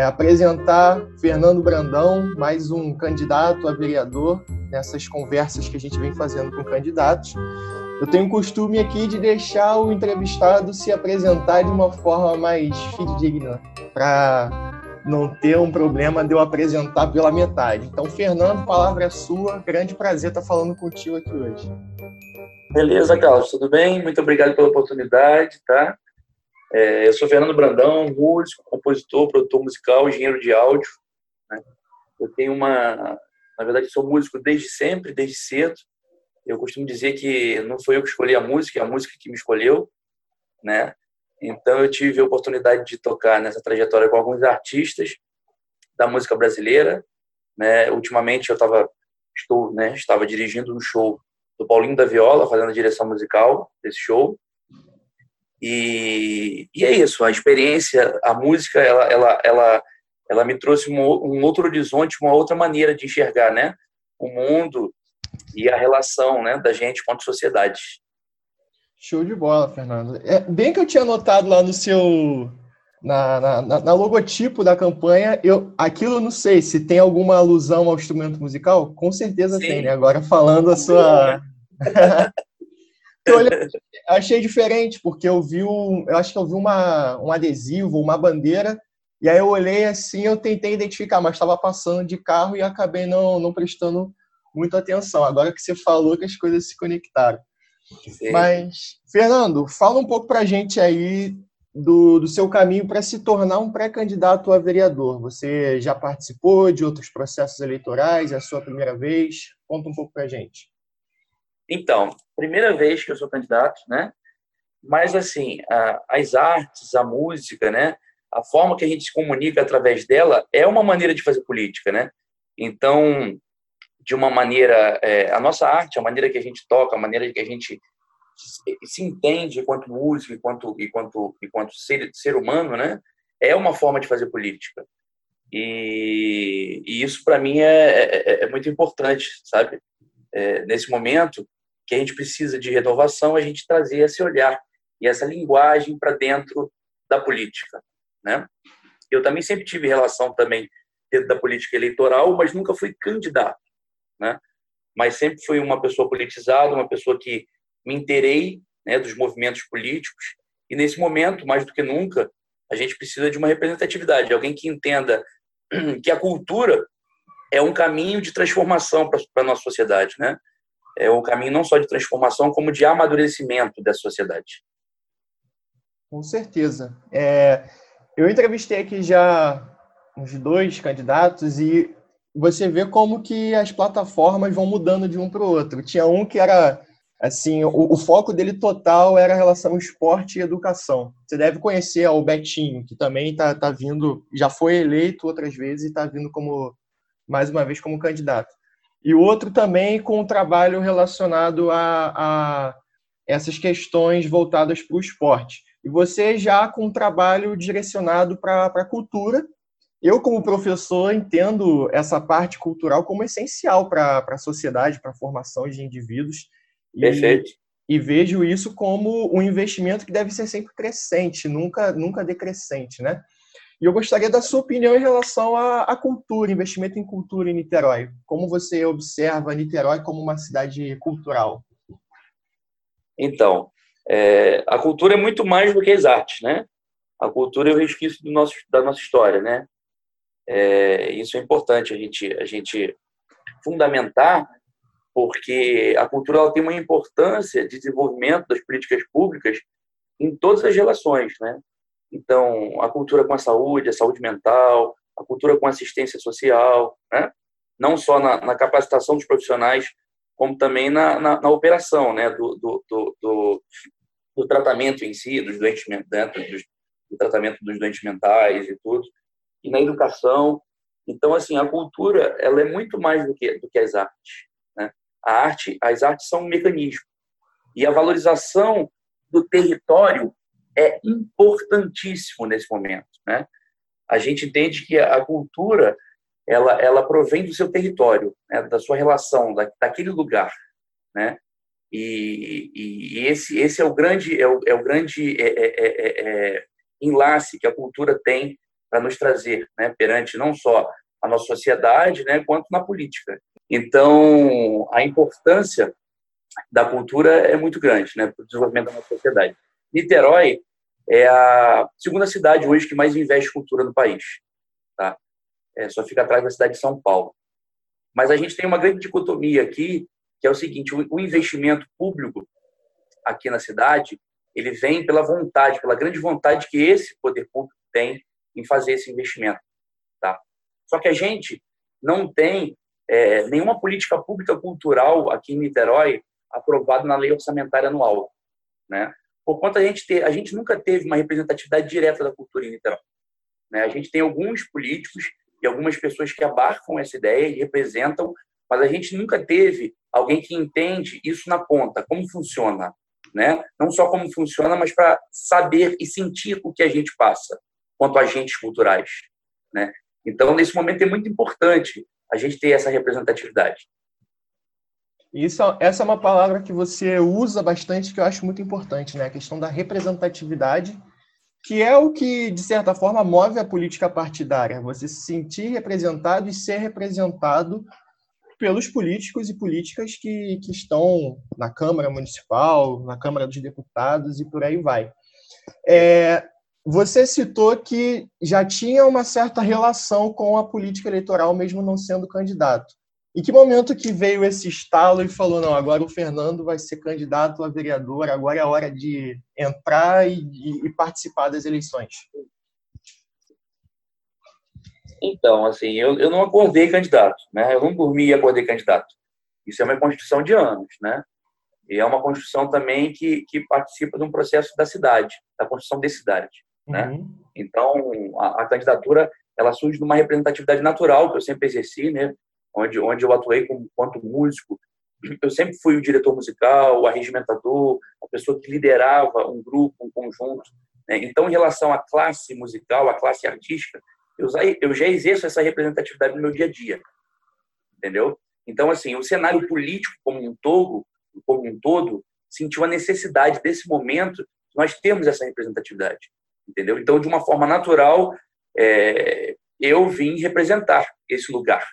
é, apresentar Fernando Brandão, mais um candidato a vereador, nessas conversas que a gente vem fazendo com candidatos. Eu tenho o costume aqui de deixar o entrevistado se apresentar de uma forma mais fidedigna, para não ter um problema de eu apresentar pela metade. Então, Fernando, palavra é sua. Grande prazer estar falando contigo aqui hoje. Beleza, Carlos, tudo bem? Muito obrigado pela oportunidade, tá? É, eu sou Fernando Brandão, músico, compositor, produtor musical, engenheiro de áudio. Né? Eu tenho uma. Na verdade, sou músico desde sempre, desde cedo. Eu costumo dizer que não foi eu que escolhi a música, é a música que me escolheu, né? Então eu tive a oportunidade de tocar nessa trajetória com alguns artistas da música brasileira, né? Ultimamente eu estava estou, né, estava dirigindo um show do Paulinho da Viola, fazendo a direção musical desse show. E, e é isso, a experiência, a música, ela, ela, ela, ela me trouxe um, um outro horizonte, uma outra maneira de enxergar, né? O mundo e a relação, né, da gente com a sociedade. Show de bola, Fernando. É, bem que eu tinha notado lá no seu na, na, na, logotipo da campanha, eu aquilo não sei se tem alguma alusão ao instrumento musical, com certeza Sim. tem, né? Agora falando a sua eu olhei, achei diferente, porque eu vi um, eu acho que eu vi uma, um adesivo, uma bandeira, e aí eu olhei assim, eu tentei identificar, mas estava passando de carro e acabei não, não prestando muita atenção. Agora que você falou que as coisas se conectaram. Sim. Mas, Fernando, fala um pouco para a gente aí do, do seu caminho para se tornar um pré-candidato a vereador. Você já participou de outros processos eleitorais? É a sua primeira vez? Conta um pouco para a gente. Então, primeira vez que eu sou candidato, né? Mas, assim, a, as artes, a música, né? A forma que a gente se comunica através dela é uma maneira de fazer política, né? Então, de uma maneira, é, a nossa arte, a maneira que a gente toca, a maneira que a gente se entende enquanto músico, enquanto enquanto enquanto ser, ser humano, né? É uma forma de fazer política. E, e isso para mim é, é, é, muito importante, sabe? É, nesse momento que a gente precisa de renovação, a gente trazer esse olhar e essa linguagem para dentro da política, né? Eu também sempre tive relação também dentro da política eleitoral, mas nunca fui candidato, né? Mas sempre fui uma pessoa politizada, uma pessoa que me interei né, dos movimentos políticos e nesse momento, mais do que nunca, a gente precisa de uma representatividade, alguém que entenda que a cultura é um caminho de transformação para a nossa sociedade, né? É um caminho não só de transformação, como de amadurecimento da sociedade. Com certeza. É, eu entrevistei aqui já uns dois candidatos e você vê como que as plataformas vão mudando de um para o outro. Tinha um que era assim, o, o, foco dele total era a relação esporte e educação. Você deve conhecer o Betinho, que também está tá vindo, já foi eleito outras vezes e está vindo como mais uma vez como candidato e o outro também com um trabalho relacionado a, a essas questões voltadas para o esporte. E você já com um trabalho direcionado para a cultura. Eu, como professor, entendo essa parte cultural como essencial para a sociedade, para a formação de indivíduos. Perfeito. E, e vejo isso como um investimento que deve ser sempre crescente, nunca, nunca decrescente, né? E eu gostaria da sua opinião em relação à, à, cultura, investimento em cultura em Niterói. Como você observa Niterói como uma cidade cultural? Então, é, a cultura é muito mais do que as artes, né? A cultura é o resquício do nosso, da nossa história, né? É, isso é importante a gente, a gente fundamentar, porque a cultura tem uma importância de desenvolvimento das políticas públicas em todas as relações, né? Então, a cultura com a saúde, a saúde mental, a cultura com assistência social, né? não só na, na capacitação dos profissionais, como também na, na, na operação né? do, do, do, do, do tratamento em si, dos doentes, né? do tratamento dos doentes mentais e tudo, e na educação. Então, assim, a cultura ela é muito mais do que, do que as artes. Né? A arte, as artes são um mecanismo. E a valorização do território é importantíssimo nesse momento, né? A gente entende que a cultura ela ela provém do seu território, né? da sua relação, da, daquele lugar, né? E, e, e, esse esse é o grande é o, é o grande é, é, é, é, é enlace que a cultura tem para nos trazer né, perante não só a nossa sociedade, né, quanto na política. Então, a importância da cultura é muito grande né, para o desenvolvimento da nossa sociedade. Niterói é a segunda cidade hoje que mais investe cultura no país. Tá? É, só fica atrás da cidade de São Paulo. Mas a gente tem uma grande dicotomia aqui, que é o seguinte: o investimento público aqui na cidade, ele vem pela vontade, pela grande vontade que esse poder público tem em fazer esse investimento. Tá? Só que a gente não tem é, nenhuma política pública cultural aqui em Niterói aprovada na lei orçamentária anual. Né? Por conta a gente ter, a gente nunca teve uma representatividade direta da cultura em Niterói. Né? A gente tem alguns políticos e algumas pessoas que abarcam essa ideia e representam, mas a gente nunca teve alguém que entende isso na ponta, como funciona, né? Não só como funciona, mas para saber e sentir o que a gente passa quanto agentes culturais, né? Então, nesse momento é muito importante a gente ter essa representatividade. Isso, essa é uma palavra que você usa bastante, que eu acho muito importante, né? A questão da representatividade que é o que, de certa forma, move a política partidária. Você se sentir representado e ser representado pelos políticos e políticas que, que estão na Câmara Municipal, na Câmara dos Deputados e por aí vai. É, você citou que já tinha uma certa relação com a política eleitoral, mesmo não sendo candidato. Em que momento que veio esse estalo e falou, não, agora o Fernando vai ser candidato a vereador, agora é a hora de entrar e, e, e participar das eleições? Então, assim, eu, eu não acordei candidato, né? Eu não dormi e acordei candidato. Isso é uma construção de anos, né? E é uma construção também que, que participa de um processo da cidade, da construção de cidade, né? uhum. né? Então, a, a candidatura, ela surge de uma representatividade natural que eu sempre exerci, né? Onde, onde eu atuei como, quanto músico. Eu sempre fui o diretor musical, o arregimentador, a pessoa que liderava um grupo, um conjunto. Né? Então, em relação à classe musical, à classe artística, eu já, eu já exerço essa representatividade no meu dia a dia. Entendeu? Então, assim, o cenário político como um todo, como um todo sentiu a necessidade desse momento nós temos essa representatividade. Entendeu? Então, de uma forma natural, é, eu vim representar esse lugar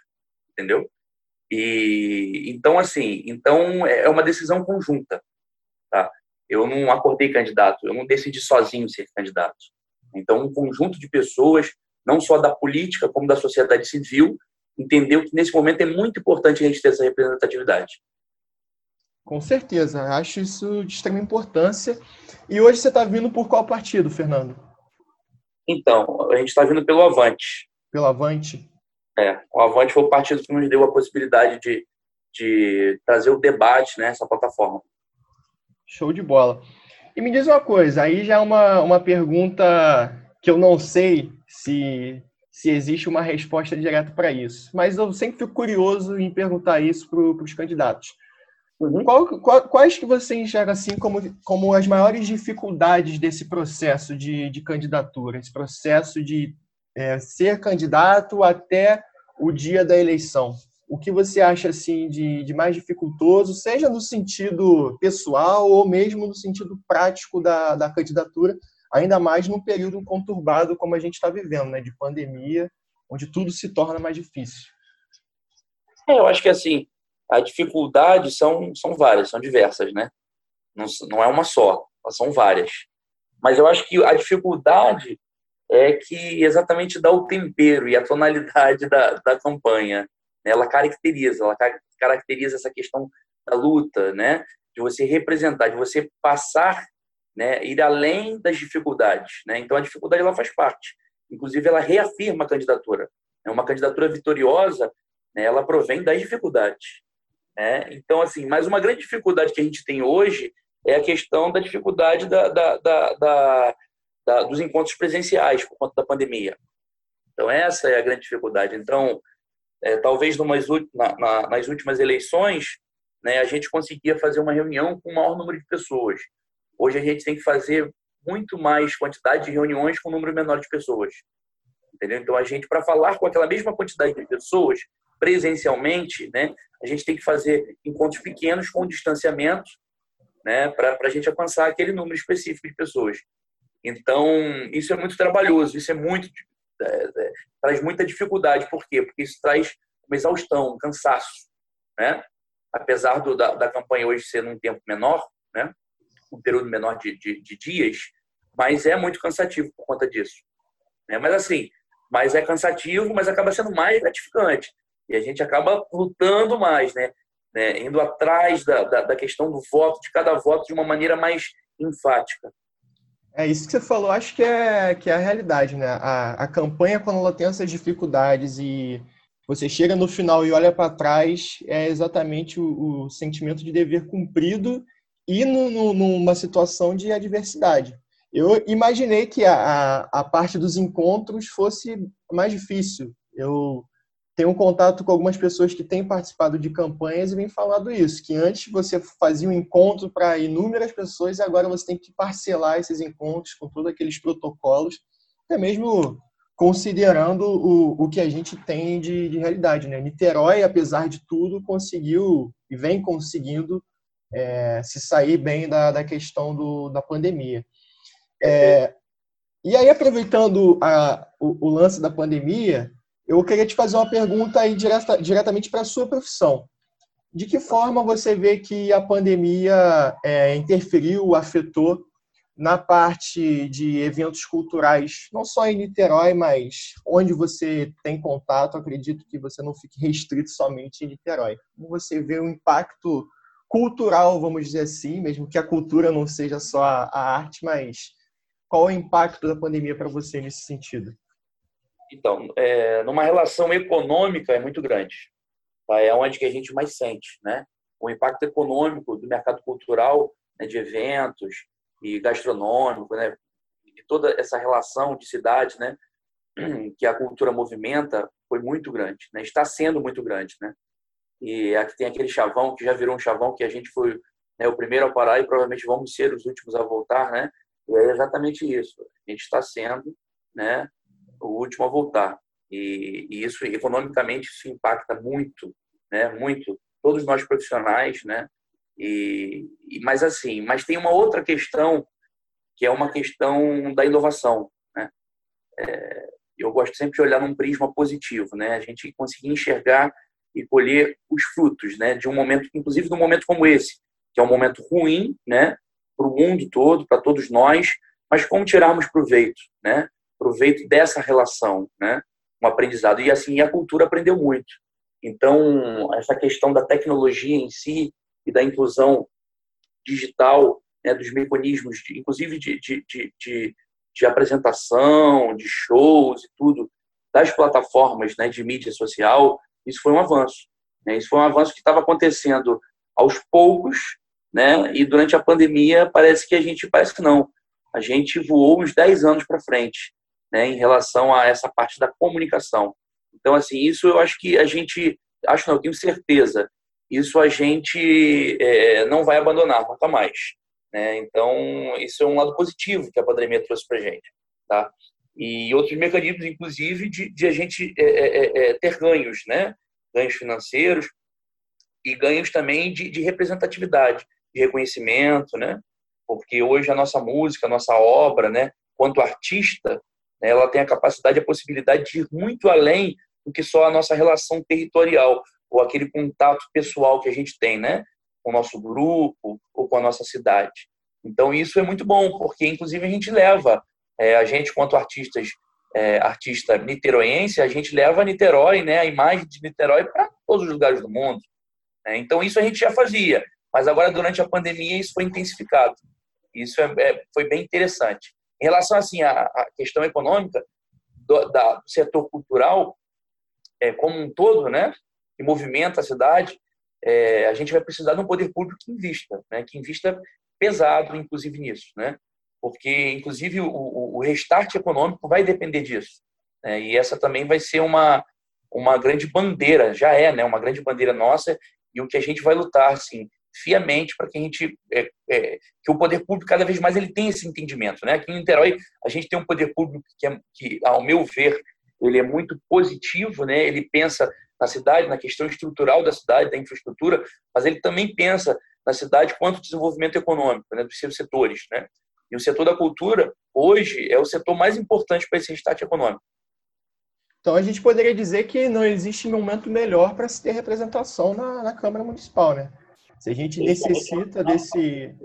entendeu? E então assim, então é uma decisão conjunta, tá? Eu não acordei candidato, eu não decidi sozinho ser candidato. Então um conjunto de pessoas, não só da política como da sociedade civil, entendeu que nesse momento é muito importante a gente ter essa representatividade. Com certeza, acho isso de extrema importância. E hoje você está vindo por qual partido, Fernando? Então, a gente está vindo pelo Avante. Pelo Avante? É, o Avante foi o partido que nos deu a possibilidade de, de trazer o debate nessa né, plataforma. Show de bola. E me diz uma coisa, aí já é uma, uma pergunta que eu não sei se, se existe uma resposta direta para isso, mas eu sempre fico curioso em perguntar isso para os candidatos. Uhum. Qual, qual, quais que você enxerga assim como, como as maiores dificuldades desse processo de, de candidatura, esse processo de é, ser candidato até o dia da eleição. O que você acha assim de, de mais dificultoso, seja no sentido pessoal ou mesmo no sentido prático da, da candidatura, ainda mais num período conturbado como a gente está vivendo, né, de pandemia, onde tudo se torna mais difícil? É, eu acho que assim, as dificuldades são, são várias, são diversas, né? Não, não é uma só, são várias. Mas eu acho que a dificuldade é que exatamente dá o tempero e a tonalidade da, da campanha. Ela caracteriza, ela caracteriza essa questão da luta, né? De você representar, de você passar, né? Ir além das dificuldades, né? Então a dificuldade ela faz parte. Inclusive ela reafirma a candidatura. É uma candidatura vitoriosa, né? Ela provém das dificuldades. Né? Então assim, mais uma grande dificuldade que a gente tem hoje é a questão da dificuldade da, da, da, da da, dos encontros presenciais por conta da pandemia. Então, essa é a grande dificuldade. Então, é, talvez numas, na, na, nas últimas eleições, né, a gente conseguia fazer uma reunião com o maior número de pessoas. Hoje, a gente tem que fazer muito mais quantidade de reuniões com um número menor de pessoas. Entendeu? Então, a gente, para falar com aquela mesma quantidade de pessoas, presencialmente, né, a gente tem que fazer encontros pequenos com distanciamento né, para a gente alcançar aquele número específico de pessoas. Então, isso é muito trabalhoso, isso é muito é, é, traz muita dificuldade. Por quê? Porque isso traz uma exaustão, um cansaço, né? Apesar do, da, da campanha hoje ser num tempo menor, né? Um período menor de, de, de dias, mas é muito cansativo por conta disso. Né? Mas assim, mas é cansativo, mas acaba sendo mais gratificante. E a gente acaba lutando mais, né? né? Indo atrás da, da, da questão do voto, de cada voto, de uma maneira mais enfática. É isso que você falou, acho que é, que é a realidade, né? A, a campanha, quando ela tem essas dificuldades e você chega no final e olha para trás, é exatamente o, o, sentimento de dever cumprido e no, no, numa situação de adversidade. Eu imaginei que a, a, a, parte dos encontros fosse mais difícil. Eu tenho um contato com algumas pessoas que têm participado de campanhas e vêm falando isso, que antes você fazia um encontro para inúmeras pessoas e agora você tem que parcelar esses encontros com todos aqueles protocolos, até mesmo considerando o, o que a gente tem de, de realidade. Né? Niterói, apesar de tudo, conseguiu e vem conseguindo é, se sair bem da, da questão do, da pandemia. É, e aí, aproveitando a, o, o, lance da pandemia, eu queria te fazer uma pergunta aí direta, diretamente para a sua profissão. De que forma você vê que a pandemia é, interferiu, afetou na parte de eventos culturais, não só em Niterói, mas onde você tem contato, acredito que você não fique restrito somente em Niterói. Como você vê o impacto cultural, vamos dizer assim, mesmo que a cultura não seja só a arte, mas qual é o impacto da pandemia para você nesse sentido? Então, é, numa relação econômica é muito grande. Tá? É onde que a gente mais sente, né? O impacto econômico do mercado cultural, né, de eventos e gastronômico, né? E toda essa relação de cidade, né? Que a cultura movimenta foi muito grande, né? Está sendo muito grande, né? E aqui tem aquele chavão que já virou um chavão que a gente foi né, o primeiro a parar e provavelmente vamos ser os últimos a voltar, né? E é exatamente isso. A gente está sendo né, o último a voltar. E, e, isso, economicamente, isso impacta muito, né, muito. Todos nós profissionais, né? E, e, mas assim, mas tem uma outra questão que é uma questão da inovação, né? É, eu gosto sempre de olhar num prisma positivo, né? A gente conseguir enxergar e colher os frutos, né? De um momento, inclusive num momento como esse, que é um momento ruim, né? para o mundo todo, para todos nós, mas como tirarmos proveito, né? Proveito dessa relação, né? Um aprendizado. E assim, a cultura aprendeu muito. Então, essa questão da tecnologia em si e da inclusão digital, né, dos mecanismos, de, inclusive de, de, de, de, apresentação, de shows e tudo, das plataformas né, de mídia social, isso foi um avanço. Né? Isso foi um avanço que estava acontecendo aos poucos, né? E durante a pandemia parece que a gente parece que não. A gente voou uns 10 anos para frente, né, em relação a essa parte da comunicação. Então assim, isso eu acho que a gente acho não, eu tenho certeza. Isso a gente é, não vai abandonar nunca mais. Né? Então, isso é um lado positivo que a pandemia trouxe para a gente. Tá? E outros mecanismos, inclusive, de, de a gente é, é, é, é, ter ganhos, né? ganhos financeiros e ganhos também de, de representatividade de reconhecimento, né? Porque hoje a nossa música, a nossa obra, né, quanto artista, né, ela tem a capacidade, a possibilidade de ir muito além do que só a nossa relação territorial ou aquele contato pessoal que a gente tem, né, com o nosso grupo ou com a nossa cidade. Então isso é muito bom, porque inclusive a gente leva é, a gente quanto artistas é, artista niteroense, a gente leva Niterói, né, a imagem de Niterói para todos os lugares do mundo. Né? Então isso a gente já fazia. Mas agora, durante a pandemia, isso foi intensificado. Isso é, é, foi bem interessante. Em relação assim à, questão econômica do, da, do setor cultural, é, como um todo, né, que movimenta a cidade, é, a gente vai precisar de um poder público que invista, né, que invista pesado, inclusive nisso, né, porque inclusive o, o, o restart econômico vai depender disso. Né, e essa também vai ser uma uma grande bandeira, já é, né, uma grande bandeira nossa e o que a gente vai lutar, assim, fiamente para que a gente é, é, que o poder público cada vez mais ele tem esse entendimento, né? Aqui em Niterói a gente tem um poder público que, é, que ao meu ver ele é muito positivo, né? Ele pensa na cidade, na questão estrutural da cidade, da infraestrutura, mas ele também pensa na cidade quanto desenvolvimento econômico, né? Dos seus setores, né? E o setor da cultura hoje é o setor mais importante para esse restart econômico. Então a gente poderia dizer que não existe momento melhor para se ter representação na, na Câmara Municipal, né? Se a gente necessita desse.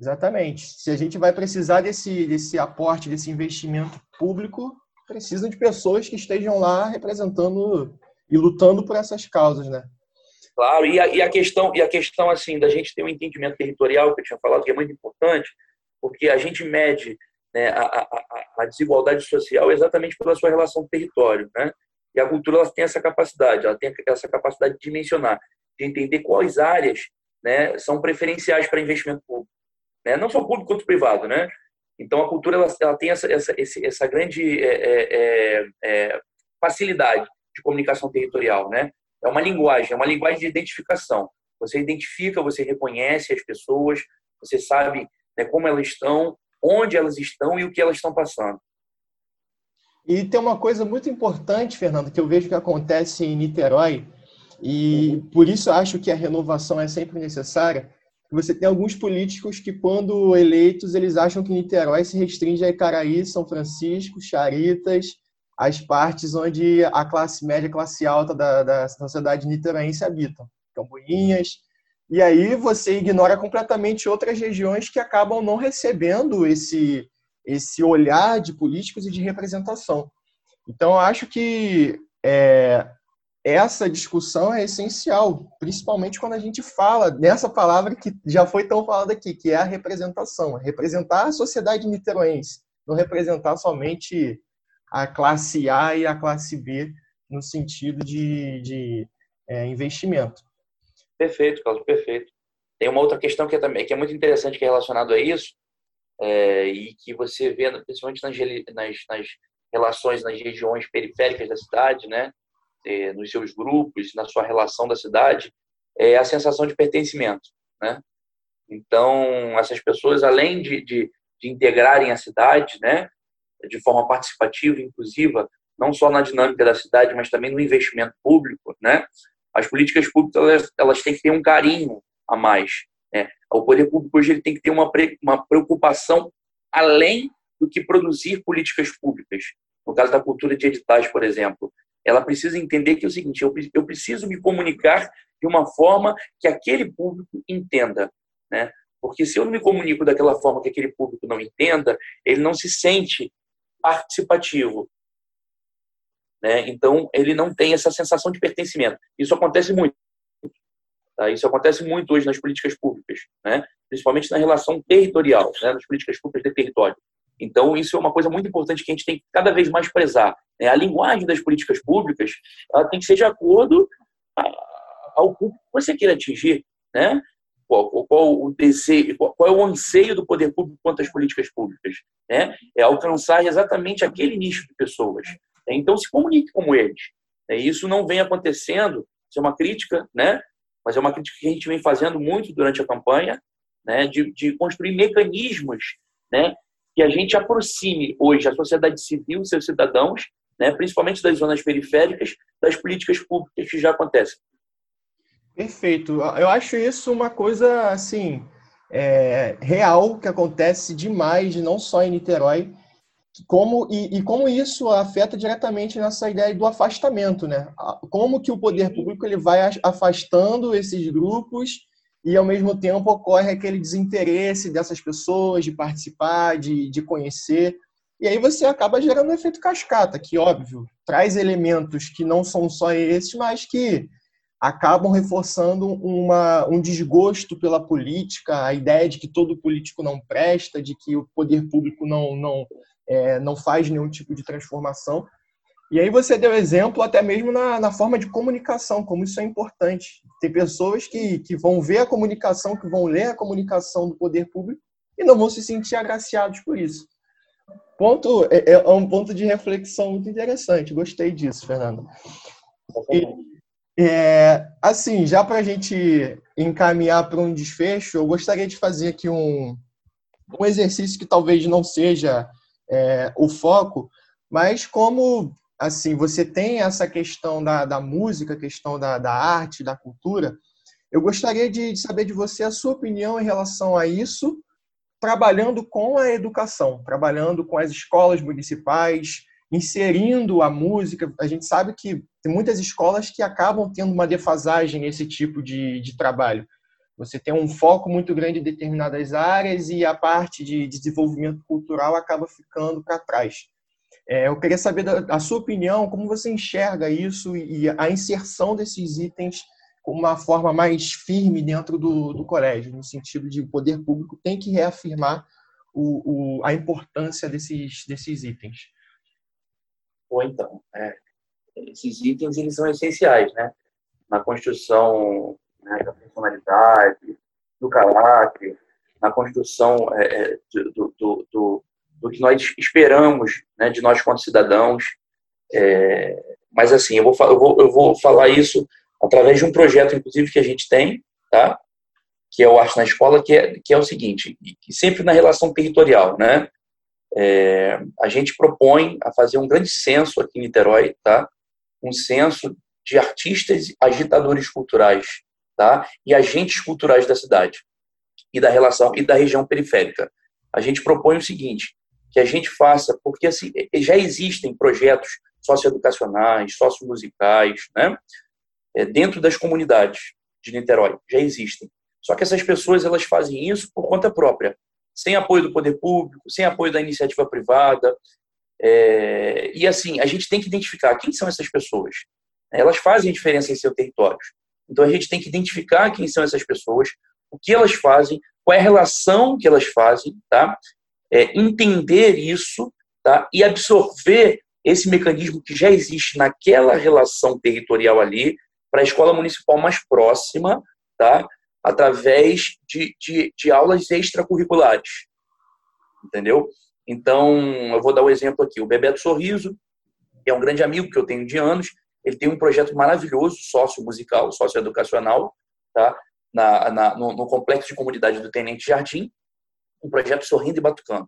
Exatamente. Se a gente vai precisar desse, desse aporte, desse investimento público, precisa de pessoas que estejam lá representando e lutando por essas causas, né? Claro, e a, e a, questão, e a questão assim da gente ter um entendimento territorial, que eu tinha falado, que é muito importante, porque a gente mede né, a, a, a, desigualdade social exatamente pela sua relação com o território. Né? E a cultura ela tem essa capacidade, ela tem essa capacidade de dimensionar, de entender quais áreas né, são preferenciais para investimento público. Né? Não só público quanto privado. Né? Então, a cultura ela, ela tem essa, essa, essa grande é, é, é, é facilidade de comunicação territorial. Né? É uma linguagem, é uma linguagem de identificação. Você identifica, você reconhece as pessoas, você sabe né, como elas estão, onde elas estão e o que elas estão passando. E tem uma coisa muito importante, Fernando, que eu vejo que acontece em Niterói, e por isso acho que a renovação é sempre necessária. Você tem alguns políticos que, quando eleitos, eles acham que Niterói se restringe a Icaraí, São Francisco, Charitas, as partes onde a classe média e classe alta da, da sociedade niteroense habitam. Cambuinhas, e aí você ignora completamente outras regiões que acabam não recebendo esse, esse olhar de políticos e de representação. Então, acho que é, essa discussão é essencial, principalmente quando a gente fala nessa palavra que já foi tão falada aqui, que é a representação. Representar a sociedade niteroense, não representar somente a classe A e a classe B no sentido de, de é, investimento. Perfeito, Carlos, perfeito. Tem uma outra questão que é, também, que é muito interessante, que é relacionado a isso, é, e que você vê, principalmente nas, nas, nas, relações nas regiões periféricas da cidade, né, é, nos seus grupos, na sua relação da cidade, é a sensação de pertencimento, né? Então, essas pessoas, além de, de, de integrarem a cidade, né, de forma participativa, inclusiva, não só na dinâmica da cidade, mas também no investimento público, né? As políticas públicas elas, elas têm que ter um carinho a mais. Né? O poder público hoje ele tem que ter uma, uma preocupação além do que produzir políticas públicas. No caso da cultura de editais, por exemplo, ela precisa entender que é o seguinte: eu, eu preciso me comunicar de uma forma que aquele público entenda, né? Porque se eu não me comunico daquela forma que aquele público não entenda, ele não se sente participativo. Né? Então, ele não tem essa sensação de pertencimento. Isso acontece muito. Tá? Isso acontece muito hoje nas políticas públicas, né? principalmente na relação territorial, né? nas políticas públicas de território. Então, isso é uma coisa muito importante que a gente tem que cada vez mais prezar. Né? A linguagem das políticas públicas ela tem que ser de acordo ao público que você queira atingir. Né? Qual, qual, o desejo, qual, é o anseio do poder público quanto às políticas públicas? Né? É alcançar exatamente aquele nicho de pessoas. Né? Então, se comunique como eles. Né? Isso não vem acontecendo, isso é uma crítica, né? mas é uma crítica que a gente vem fazendo muito durante a campanha, né? de, de construir mecanismos né? Que a gente aproxime hoje a sociedade civil, seus cidadãos, né? principalmente das zonas periféricas, das políticas públicas que já acontecem. Perfeito. Eu acho isso uma coisa assim é, real que acontece demais, não só em Niterói, como e, e, como isso afeta diretamente nessa ideia do afastamento, né? Como que o poder público ele vai afastando esses grupos e ao mesmo tempo ocorre aquele desinteresse dessas pessoas de participar, de, de conhecer. E aí você acaba gerando um efeito cascata, que óbvio traz elementos que não são só esses, mas que acabam reforçando uma, um desgosto pela política, a ideia de que todo político não presta, de que o poder público não, não é, não faz nenhum tipo de transformação. E aí você deu exemplo até mesmo na, na, forma de comunicação, como isso é importante. Tem pessoas que, que vão ver a comunicação, que vão ler a comunicação do poder público e não vão se sentir agraciados por isso. Ponto, é, é um ponto de reflexão muito interessante. Gostei disso, Fernando. E, é, assim, já para a gente encaminhar para um desfecho, eu gostaria de fazer aqui um, um exercício que talvez não seja é, o foco, mas como assim você tem essa questão da, da música, questão da, da arte, da cultura, eu gostaria de, de saber de você a sua opinião em relação a isso, trabalhando com a educação, trabalhando com as escolas municipais, inserindo a música. A gente sabe que tem muitas escolas que acabam tendo uma defasagem nesse tipo de, de trabalho. Você tem um foco muito grande em determinadas áreas e a parte de desenvolvimento cultural acaba ficando para trás. É, eu queria saber da, a sua opinião, como você enxerga isso e a inserção desses itens como uma forma mais firme dentro do, do colégio, no sentido de o poder público tem que reafirmar o, o, a importância desses, desses itens. Ou então, é, esses itens eles são essenciais, né? Na construção né, da personalidade, do caráter, na construção é, é do, do, do, do, que nós esperamos né, de nós quanto cidadãos. É, mas assim, eu vou, eu, vou, eu vou falar isso através de um projeto, inclusive, que a gente tem, tá? que é o Arte na Escola, que é, que é o seguinte, que sempre na relação territorial, né? É, a gente propõe a fazer um grande censo aqui em Niterói, tá? Um censo de artistas, agitadores culturais, tá? E agentes culturais da cidade e da relação e da região periférica. A gente propõe o seguinte, que a gente faça, porque assim, já existem projetos socioeducacionais, sociomusicais, né? É, dentro das comunidades de Niterói, já existem. Só que essas pessoas elas fazem isso por conta própria, sem apoio do poder público, sem apoio da iniciativa privada. É, e assim, a gente tem que identificar quem são essas pessoas. Elas fazem diferença em seu território. Então a gente tem que identificar quem são essas pessoas, o que elas fazem, qual é a relação que elas fazem, tá? É, entender isso, tá? E absorver esse mecanismo que já existe naquela relação territorial ali para a escola municipal mais próxima, tá? através de, de, de aulas extracurriculares. Entendeu? Então, eu vou dar o um exemplo aqui. O Bebeto Sorriso, que é um grande amigo que eu tenho de anos, ele tem um projeto maravilhoso, sócio-musical, sócio-educacional, tá? Na, na no, no, complexo de comunidade do Tenente Jardim, um projeto Sorrindo e Batucando.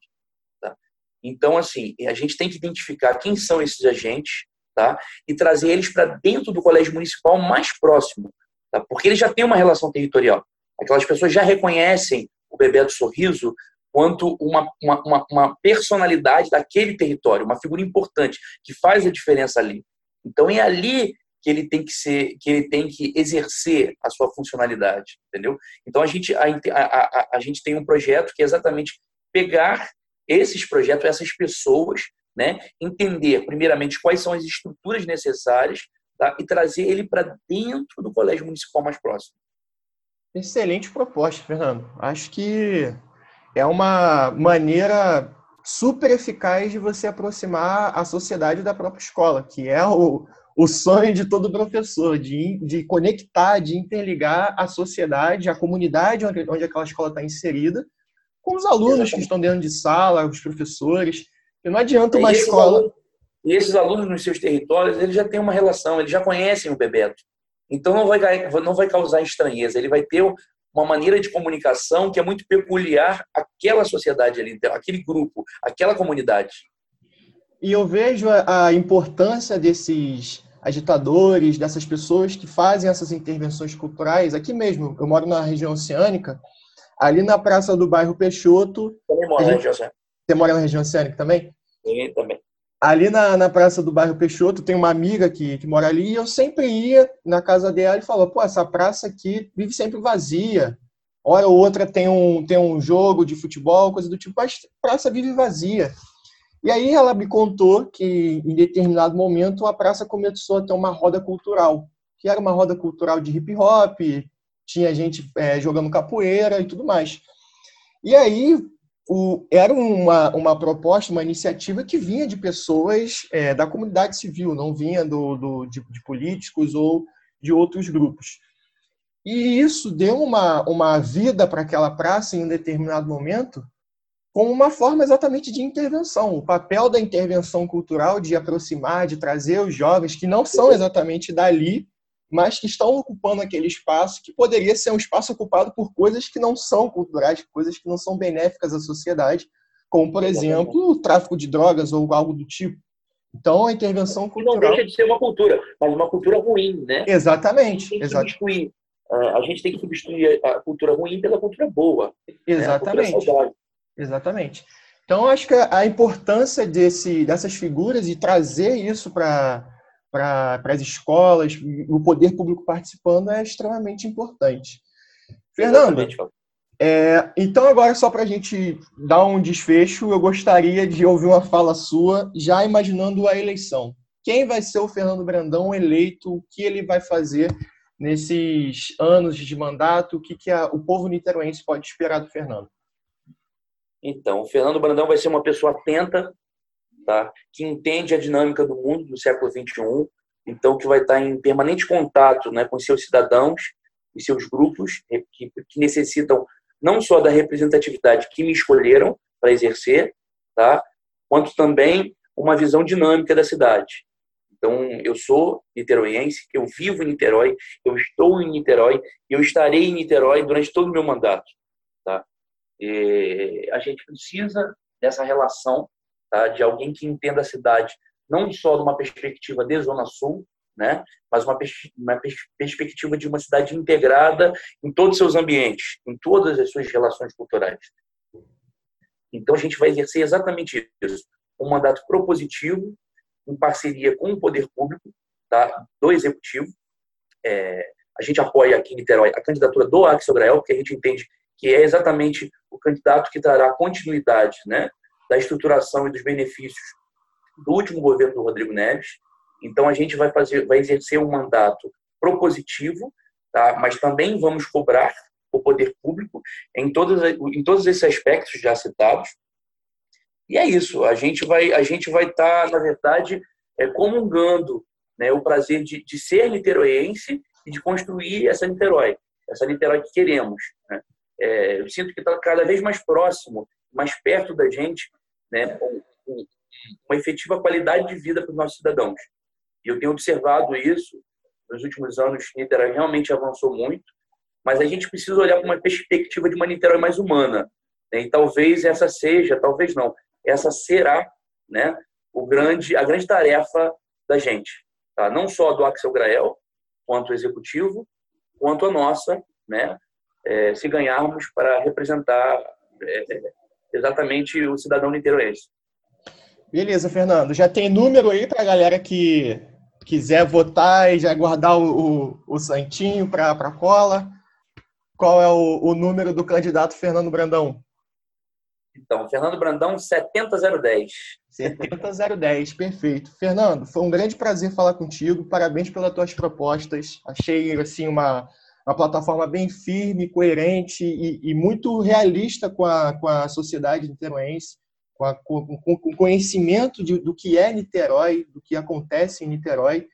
Tá? Então, assim, a gente tem que identificar quem são esses agentes tá? e trazer eles para dentro do colégio municipal mais próximo, tá? porque ele já tem uma relação territorial. Aquelas pessoas já reconhecem o Bebeto Sorriso quanto uma, uma, uma, personalidade daquele território, uma figura importante, que faz a diferença ali. Então é ali que ele tem que ser, que ele tem que exercer a sua funcionalidade, entendeu? Então a gente, a, a, a, gente tem um projeto que é exatamente pegar esses projetos, essas pessoas, né, entender primeiramente quais são as estruturas necessárias tá? e trazer ele para dentro do colégio municipal mais próximo. Excelente proposta, Fernando. Acho que é uma maneira super eficaz de você aproximar a sociedade da própria escola, que é o, o sonho de todo professor, de, de conectar, de interligar a sociedade, a comunidade onde, onde aquela escola está inserida, com os alunos Exatamente. que estão dentro de sala, os professores. E não adianta uma escola. E esses alunos nos seus territórios, eles já têm uma relação, eles já conhecem o Bebeto. Então não vai, não vai causar estranheza, ele vai ter uma maneira de comunicação que é muito peculiar àquela sociedade ali, aquele grupo, aquela comunidade. E eu vejo a importância desses agitadores, dessas pessoas que fazem essas intervenções culturais. Aqui mesmo, eu moro na região oceânica, ali na praça do bairro Peixoto. Também moro na região oceânica. Você mora na região oceânica também? Sim, também. Ali na, na praça do bairro Peixoto tem uma amiga que, que mora ali e eu sempre ia na casa dela e falava, pô, essa praça aqui vive sempre vazia. Hora ou outra tem um, tem um jogo de futebol, coisa do tipo, mas a praça vive vazia. E aí ela me contou que em determinado momento a praça começou a ter uma roda cultural, que era uma roda cultural de hip hop, tinha gente é, jogando capoeira e tudo mais. E aí o, era uma, uma proposta, uma iniciativa que vinha de pessoas é, da comunidade civil, não vinha do, do de, de, políticos ou de outros grupos. E isso deu uma, uma vida para aquela praça em um determinado momento, como uma forma exatamente de intervenção. O papel da intervenção cultural de aproximar, de trazer os jovens que não são exatamente dali, mas que estão ocupando aquele espaço que poderia ser um espaço ocupado por coisas que não são culturais, coisas que não são benéficas à sociedade, como, por exemplo, o tráfico de drogas ou algo do tipo. Então, a intervenção cultural... não deixa de ser uma cultura, mas uma cultura ruim, né? Exatamente. A gente tem que substituir, a, gente tem que substituir a cultura ruim pela cultura boa. Exatamente. Né? Cultura Exatamente. Então, acho que a importância desse, dessas figuras e trazer isso para para as escolas, o poder público participando é extremamente importante. Fernando, é, então agora só para a gente dar um desfecho, eu gostaria de ouvir uma fala sua, já imaginando a eleição. Quem vai ser o Fernando Brandão eleito? O que ele vai fazer nesses anos de mandato? O que, que a, o povo niteroense pode esperar do Fernando? Então, o Fernando Brandão vai ser uma pessoa atenta, tá? que entende a dinâmica do mundo do século XXI, então que vai estar em permanente contato né, com seus cidadãos e seus grupos que, que necessitam não só da representatividade que me escolheram para exercer, tá? quanto também uma visão dinâmica da cidade. Então, eu sou niteroiense, eu vivo em Niterói, eu estou em Niterói, eu estarei em Niterói durante todo o meu mandato. E a gente precisa dessa relação tá? de alguém que entenda a cidade não só de uma perspectiva de Zona Sul, né? mas uma, pers uma pers perspectiva de uma cidade integrada em todos os seus ambientes, em todas as suas relações culturais. Então, a gente vai exercer exatamente isso. Um mandato propositivo, em parceria com o poder público, tá? do executivo. É, a gente apoia aqui em Niterói a candidatura do Axel Grael, porque a gente entende que é exatamente o candidato que trará continuidade né, da estruturação e dos benefícios do último governo do Rodrigo Neves. Então a gente vai fazer, vai exercer um mandato propositivo, tá? Mas também vamos cobrar o poder público em todos em todos esses aspectos já citados. E é isso. A gente vai a gente vai estar tá, na verdade é, comungando né, o prazer de, de ser niteroense e de construir essa Niterói, essa Niterói que queremos. Né? É, eu sinto que está cada vez mais próximo, mais perto da gente, né, uma efetiva qualidade de vida para os nossos cidadãos. E eu tenho observado isso nos últimos anos. Niterói realmente avançou muito, mas a gente precisa olhar com uma perspectiva de uma Niterói mais humana. Né? E talvez essa seja, talvez não, essa será, né, o grande, a grande tarefa da gente, tá? Não só do Axel Grael, quanto executivo, quanto a nossa, né, é, se ganharmos para representar é, exatamente o cidadão niteroense. Beleza, Fernando. Já tem número aí para a galera que quiser votar e já guardar o, o, o santinho para a cola? Qual é o, o, número do candidato Fernando Brandão? Então, Fernando Brandão, 70010. 70010, perfeito. Fernando, foi um grande prazer falar contigo. Parabéns pelas tuas propostas. Achei assim uma, uma plataforma bem firme, coerente e, e muito realista com a, com a sociedade niteroense com, a, com, com conhecimento de, do que é Niterói, do que acontece em Niterói,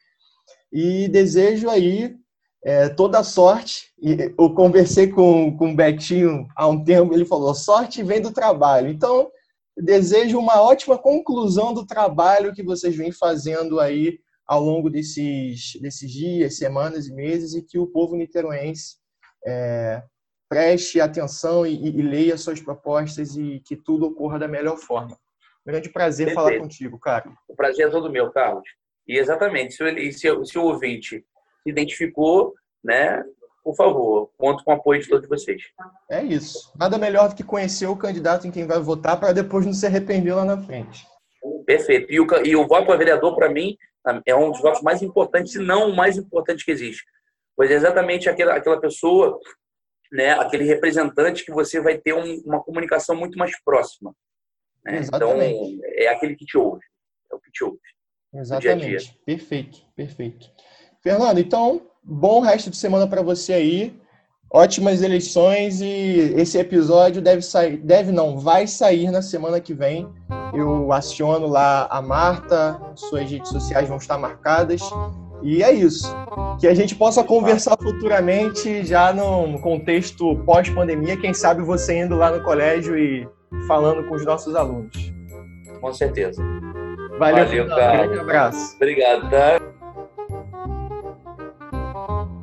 e desejo aí é, toda sorte. Eu conversei com, com o Betinho há um tempo, ele falou: sorte vem do trabalho. Então, desejo uma ótima conclusão do trabalho que vocês vêm fazendo aí ao longo desses, desses dias, semanas e meses, e que o povo niteroense é, preste atenção e, e, leia suas propostas e que tudo ocorra da melhor forma. Grande prazer Perfeito. falar contigo, cara. O prazer é todo meu, Carlos. E exatamente, se, ele, se, se o ouvinte se identificou, né, por favor, conto com o apoio de todos vocês. É isso. Nada melhor do que conhecer o candidato em quem vai votar para depois não se arrepender lá na frente. Perfeito. E o, e o voto a vereador, para mim, é um dos votos mais importantes, se não o mais importante que existe. Pois é exatamente aquela, aquela pessoa né, aquele representante que você vai ter um, uma comunicação muito mais próxima. Né? Então, é aquele que te ouve. É o que te ouve. Exatamente. Dia dia. Perfeito, perfeito. Fernando, então, bom resto de semana para você aí. Ótimas eleições e esse episódio deve sair, deve não, vai sair na semana que vem. Eu aciono lá a Marta, suas redes sociais vão estar marcadas e é isso. Que a gente possa conversar futuramente, já no contexto pós-pandemia, quem sabe você indo lá no colégio e falando com os nossos alunos. Com certeza. Valeu, Valeu cara. Um grande abraço. Obrigado, tá?